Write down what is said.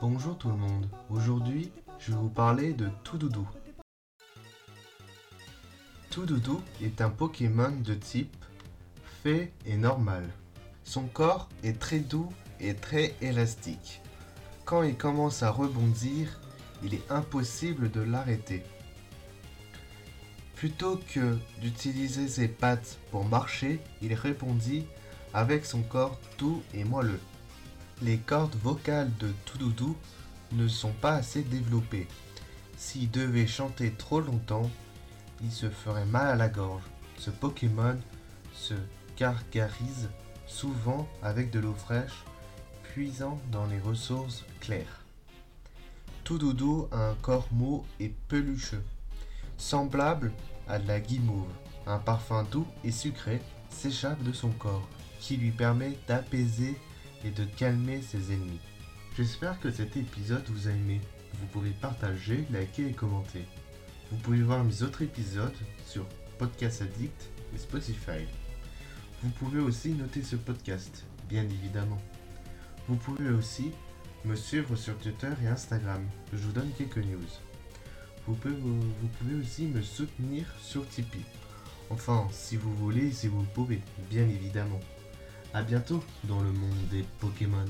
Bonjour tout le monde, aujourd'hui je vais vous parler de Toudoudou. Toudoudou est un Pokémon de type fée et normal. Son corps est très doux et très élastique. Quand il commence à rebondir, il est impossible de l'arrêter. Plutôt que d'utiliser ses pattes pour marcher, il répondit avec son corps doux et moelleux. Les cordes vocales de Toudoudou ne sont pas assez développées. S'il devait chanter trop longtemps, il se ferait mal à la gorge. Ce Pokémon se gargarise souvent avec de l'eau fraîche, puisant dans les ressources claires. Toudoudou a un corps mou et pelucheux semblable à de la guimauve. Un parfum doux et sucré s'échappe de son corps, qui lui permet d'apaiser et de calmer ses ennemis. J'espère que cet épisode vous a aimé. Vous pouvez partager, liker et commenter. Vous pouvez voir mes autres épisodes sur Podcast Addict et Spotify. Vous pouvez aussi noter ce podcast, bien évidemment. Vous pouvez aussi me suivre sur Twitter et Instagram. Je vous donne quelques news. Vous pouvez, vous pouvez aussi me soutenir sur Tipeee. Enfin, si vous voulez, si vous pouvez, bien évidemment. A bientôt dans le monde des Pokémon.